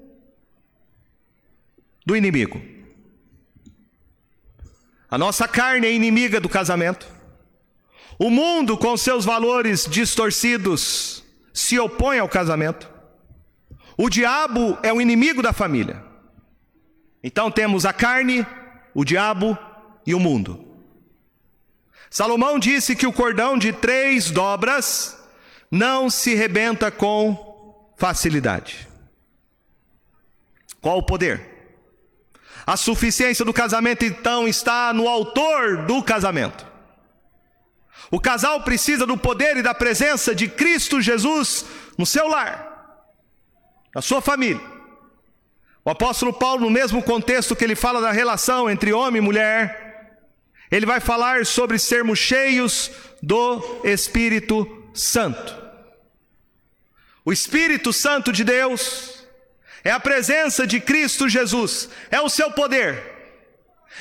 do inimigo. A nossa carne é inimiga do casamento. O mundo, com seus valores distorcidos, se opõe ao casamento. O diabo é o inimigo da família. Então temos a carne, o diabo e o mundo. Salomão disse que o cordão de três dobras não se rebenta com facilidade. Qual o poder? A suficiência do casamento, então, está no autor do casamento. O casal precisa do poder e da presença de Cristo Jesus no seu lar, na sua família. O apóstolo Paulo, no mesmo contexto que ele fala da relação entre homem e mulher, ele vai falar sobre sermos cheios do Espírito Santo. O Espírito Santo de Deus é a presença de Cristo Jesus, é o seu poder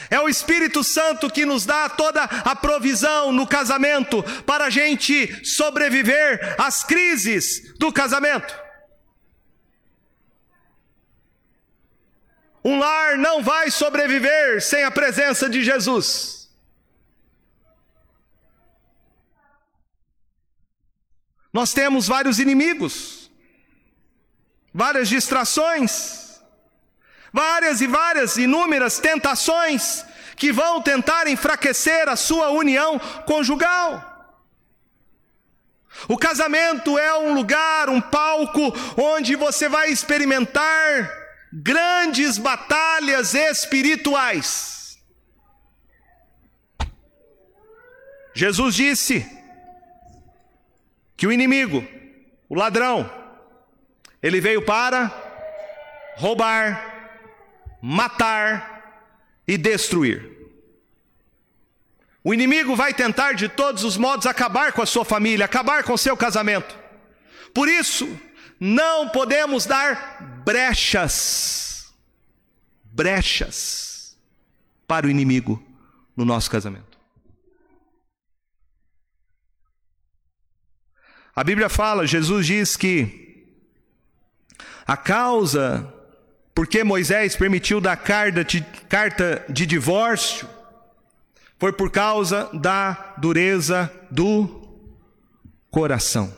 é o Espírito Santo que nos dá toda a provisão no casamento para a gente sobreviver às crises do casamento. Um lar não vai sobreviver sem a presença de Jesus. Nós temos vários inimigos, várias distrações, várias e várias inúmeras tentações que vão tentar enfraquecer a sua união conjugal. O casamento é um lugar, um palco, onde você vai experimentar grandes batalhas espirituais. Jesus disse que o inimigo, o ladrão, ele veio para roubar, matar e destruir. O inimigo vai tentar de todos os modos acabar com a sua família, acabar com o seu casamento. Por isso, não podemos dar brechas, brechas para o inimigo no nosso casamento. A Bíblia fala, Jesus diz que a causa porque Moisés permitiu dar carta de, carta de divórcio, foi por causa da dureza do coração.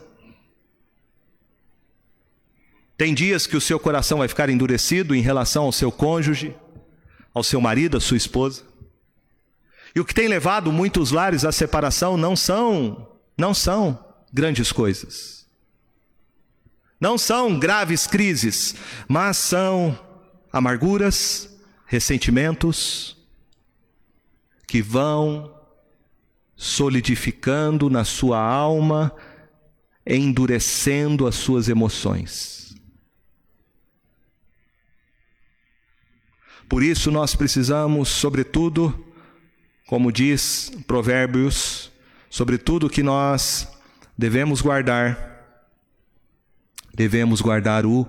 Tem dias que o seu coração vai ficar endurecido em relação ao seu cônjuge, ao seu marido, à sua esposa. E o que tem levado muitos lares à separação não são, não são grandes coisas. Não são graves crises, mas são amarguras, ressentimentos que vão solidificando na sua alma, endurecendo as suas emoções. Por isso nós precisamos, sobretudo, como diz Provérbios, sobretudo que nós devemos guardar, devemos guardar o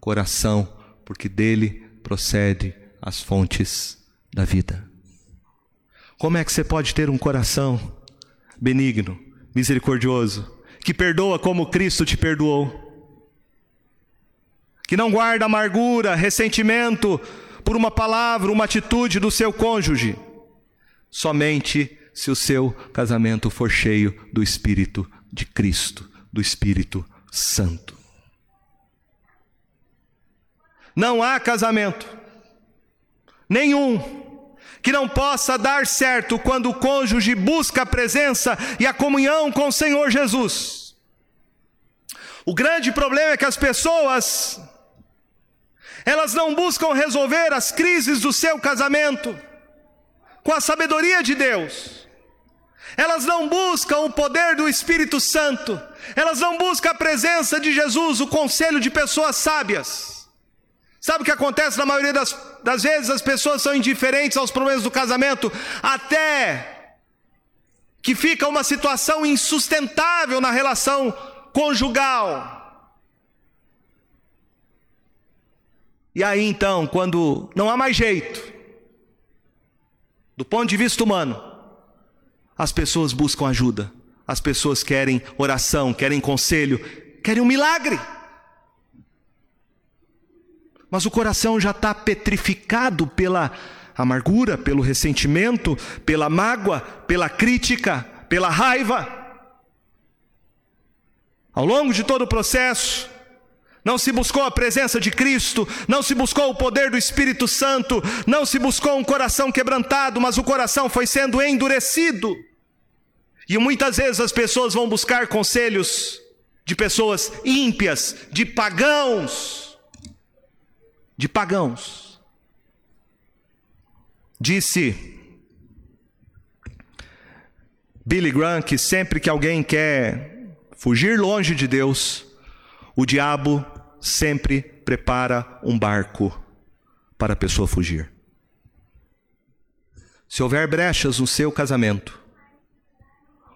coração porque dele procede as fontes da vida. Como é que você pode ter um coração benigno, misericordioso, que perdoa como Cristo te perdoou? Que não guarda amargura, ressentimento por uma palavra, uma atitude do seu cônjuge? Somente se o seu casamento for cheio do Espírito de Cristo, do Espírito Santo. Não há casamento nenhum que não possa dar certo quando o cônjuge busca a presença e a comunhão com o Senhor Jesus. O grande problema é que as pessoas elas não buscam resolver as crises do seu casamento com a sabedoria de Deus. Elas não buscam o poder do Espírito Santo. Elas não buscam a presença de Jesus, o conselho de pessoas sábias. Sabe o que acontece na maioria das, das vezes? As pessoas são indiferentes aos problemas do casamento, até que fica uma situação insustentável na relação conjugal. E aí então, quando não há mais jeito, do ponto de vista humano, as pessoas buscam ajuda, as pessoas querem oração, querem conselho, querem um milagre. Mas o coração já está petrificado pela amargura, pelo ressentimento, pela mágoa, pela crítica, pela raiva. Ao longo de todo o processo, não se buscou a presença de Cristo, não se buscou o poder do Espírito Santo, não se buscou um coração quebrantado, mas o coração foi sendo endurecido. E muitas vezes as pessoas vão buscar conselhos de pessoas ímpias, de pagãos, de pagãos. Disse Billy Graham que sempre que alguém quer fugir longe de Deus, o diabo sempre prepara um barco para a pessoa fugir. Se houver brechas no seu casamento,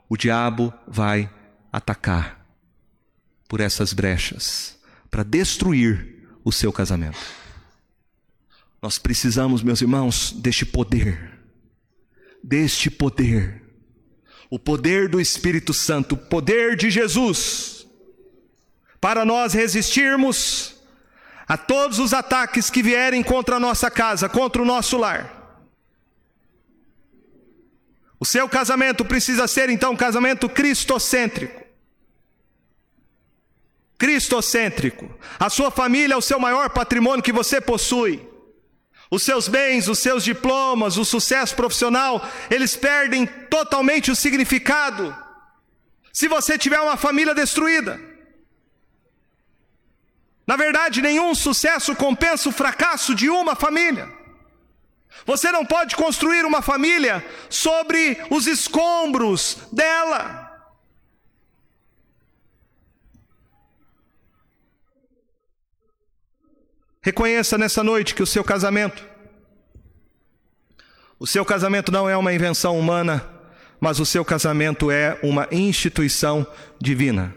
o diabo vai atacar por essas brechas para destruir o seu casamento. Nós precisamos, meus irmãos, deste poder, deste poder, o poder do Espírito Santo, o poder de Jesus para nós resistirmos a todos os ataques que vierem contra a nossa casa, contra o nosso lar. O seu casamento precisa ser então um casamento cristocêntrico. Cristocêntrico. A sua família é o seu maior patrimônio que você possui. Os seus bens, os seus diplomas, o sucesso profissional, eles perdem totalmente o significado se você tiver uma família destruída. Na verdade, nenhum sucesso compensa o fracasso de uma família. Você não pode construir uma família sobre os escombros dela. Reconheça nessa noite que o seu casamento, o seu casamento não é uma invenção humana, mas o seu casamento é uma instituição divina.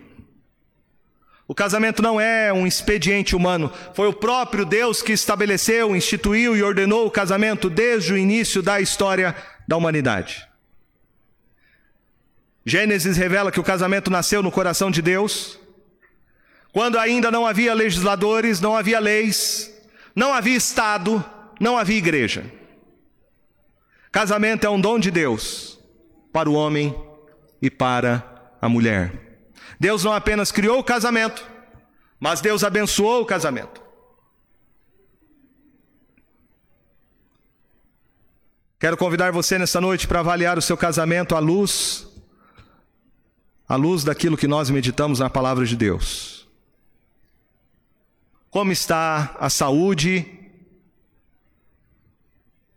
O casamento não é um expediente humano, foi o próprio Deus que estabeleceu, instituiu e ordenou o casamento desde o início da história da humanidade. Gênesis revela que o casamento nasceu no coração de Deus, quando ainda não havia legisladores, não havia leis, não havia Estado, não havia igreja. Casamento é um dom de Deus para o homem e para a mulher. Deus não apenas criou o casamento, mas Deus abençoou o casamento. Quero convidar você nessa noite para avaliar o seu casamento à luz à luz daquilo que nós meditamos na palavra de Deus. Como está a saúde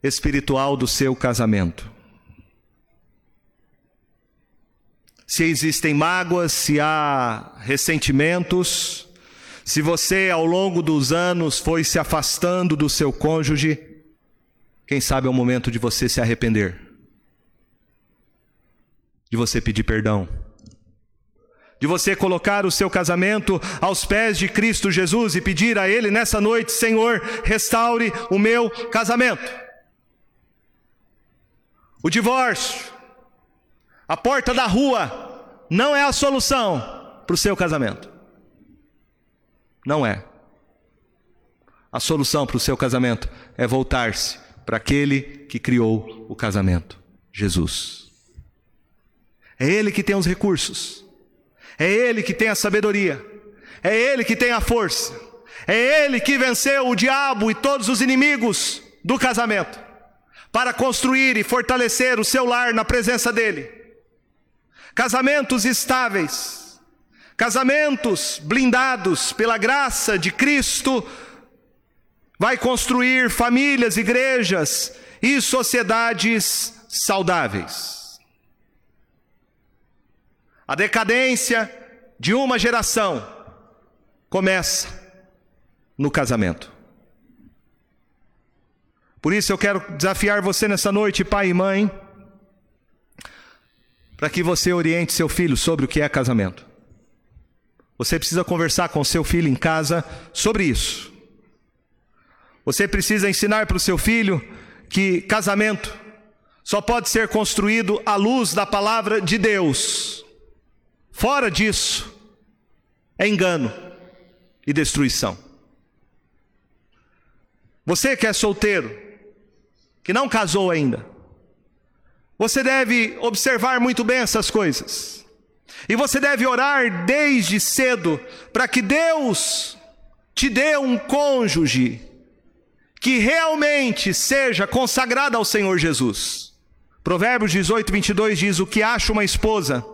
espiritual do seu casamento? Se existem mágoas, se há ressentimentos, se você ao longo dos anos foi se afastando do seu cônjuge, quem sabe é o momento de você se arrepender, de você pedir perdão, de você colocar o seu casamento aos pés de Cristo Jesus e pedir a Ele nessa noite: Senhor, restaure o meu casamento. O divórcio, a porta da rua não é a solução para o seu casamento. Não é. A solução para o seu casamento é voltar-se para aquele que criou o casamento, Jesus. É Ele que tem os recursos, é Ele que tem a sabedoria, é Ele que tem a força, é Ele que venceu o diabo e todos os inimigos do casamento, para construir e fortalecer o seu lar na presença dEle casamentos estáveis, Casamentos blindados pela graça de Cristo vai construir famílias, igrejas e sociedades saudáveis. A decadência de uma geração começa no casamento. Por isso eu quero desafiar você nessa noite, pai e mãe, para que você oriente seu filho sobre o que é casamento. Você precisa conversar com seu filho em casa sobre isso. Você precisa ensinar para o seu filho que casamento só pode ser construído à luz da palavra de Deus. Fora disso, é engano e destruição. Você que é solteiro, que não casou ainda, você deve observar muito bem essas coisas. E você deve orar desde cedo para que Deus te dê um cônjuge que realmente seja consagrado ao Senhor Jesus. Provérbios 18, 22 diz: O que acha uma esposa,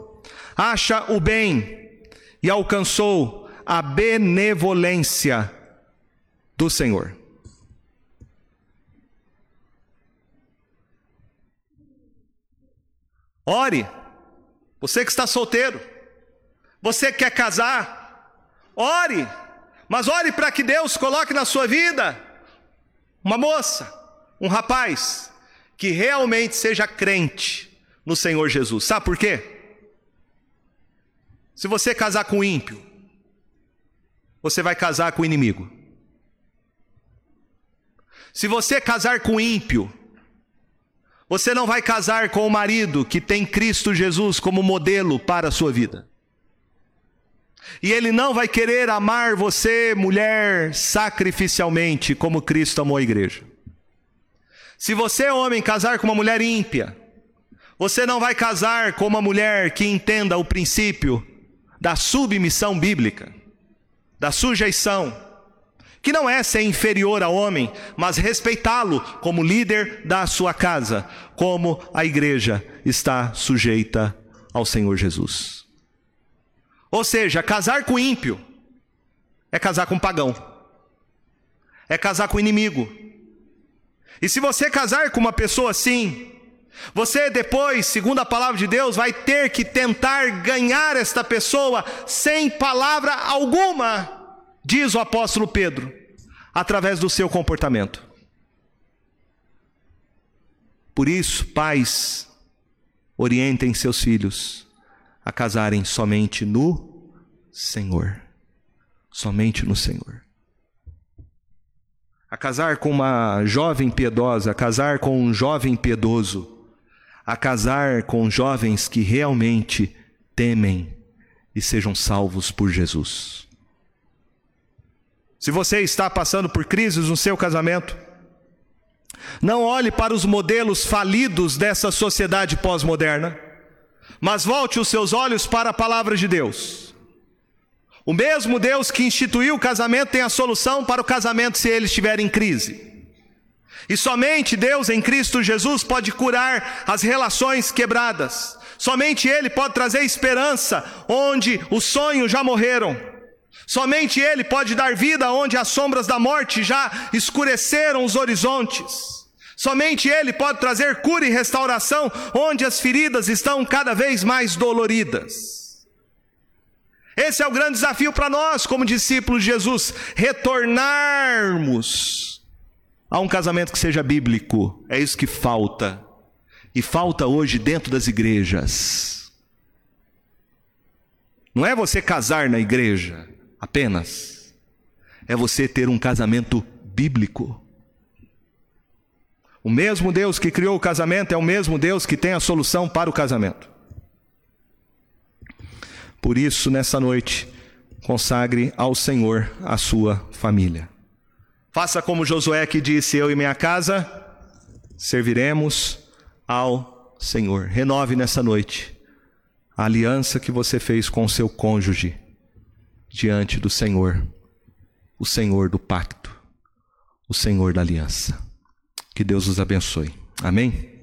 acha o bem e alcançou a benevolência do Senhor. Ore, você que está solteiro, você que quer casar, ore, mas ore para que Deus coloque na sua vida uma moça, um rapaz, que realmente seja crente no Senhor Jesus. Sabe por quê? Se você casar com ímpio, você vai casar com o inimigo. Se você casar com ímpio, você não vai casar com o marido que tem Cristo Jesus como modelo para a sua vida. E ele não vai querer amar você, mulher, sacrificialmente, como Cristo amou a igreja. Se você, homem, casar com uma mulher ímpia, você não vai casar com uma mulher que entenda o princípio da submissão bíblica, da sujeição, que não é ser inferior ao homem, mas respeitá-lo como líder da sua casa, como a igreja está sujeita ao Senhor Jesus. Ou seja, casar com ímpio é casar com pagão, é casar com inimigo. E se você casar com uma pessoa assim, você depois, segundo a palavra de Deus, vai ter que tentar ganhar esta pessoa sem palavra alguma, diz o apóstolo Pedro, através do seu comportamento. Por isso, pais, orientem seus filhos a casarem somente no Senhor. Somente no Senhor. A casar com uma jovem piedosa, a casar com um jovem piedoso, a casar com jovens que realmente temem e sejam salvos por Jesus. Se você está passando por crises no seu casamento, não olhe para os modelos falidos dessa sociedade pós-moderna mas volte os seus olhos para a palavra de Deus. O mesmo Deus que instituiu o casamento tem a solução para o casamento se ele estiver em crise. E somente Deus em Cristo Jesus pode curar as relações quebradas. Somente Ele pode trazer esperança onde os sonhos já morreram. Somente Ele pode dar vida onde as sombras da morte já escureceram os horizontes. Somente Ele pode trazer cura e restauração onde as feridas estão cada vez mais doloridas. Esse é o grande desafio para nós, como discípulos de Jesus, retornarmos a um casamento que seja bíblico. É isso que falta. E falta hoje dentro das igrejas. Não é você casar na igreja apenas, é você ter um casamento bíblico. O mesmo Deus que criou o casamento é o mesmo Deus que tem a solução para o casamento. Por isso, nessa noite, consagre ao Senhor a sua família. Faça como Josué que disse: Eu e minha casa serviremos ao Senhor. Renove nessa noite a aliança que você fez com o seu cônjuge diante do Senhor, o Senhor do pacto, o Senhor da aliança. Que Deus os abençoe. Amém?